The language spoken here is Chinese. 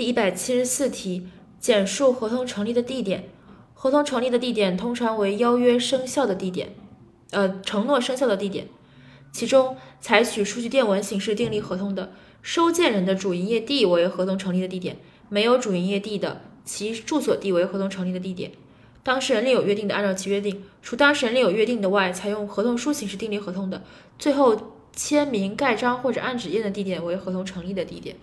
第一百七十四题简述合同成立的地点。合同成立的地点通常为邀约生效的地点呃承诺生效的地点。其中采取数据电文形式订立合同的收件人的主营业地为合同成立的地点没有主营业地的其住所地为合同成立的地点。当事人另有约定的按照其约定除当事人另有约定的外采用合同书形式订立合同的最后签名盖章或者按指印的地点为合同成立的地点。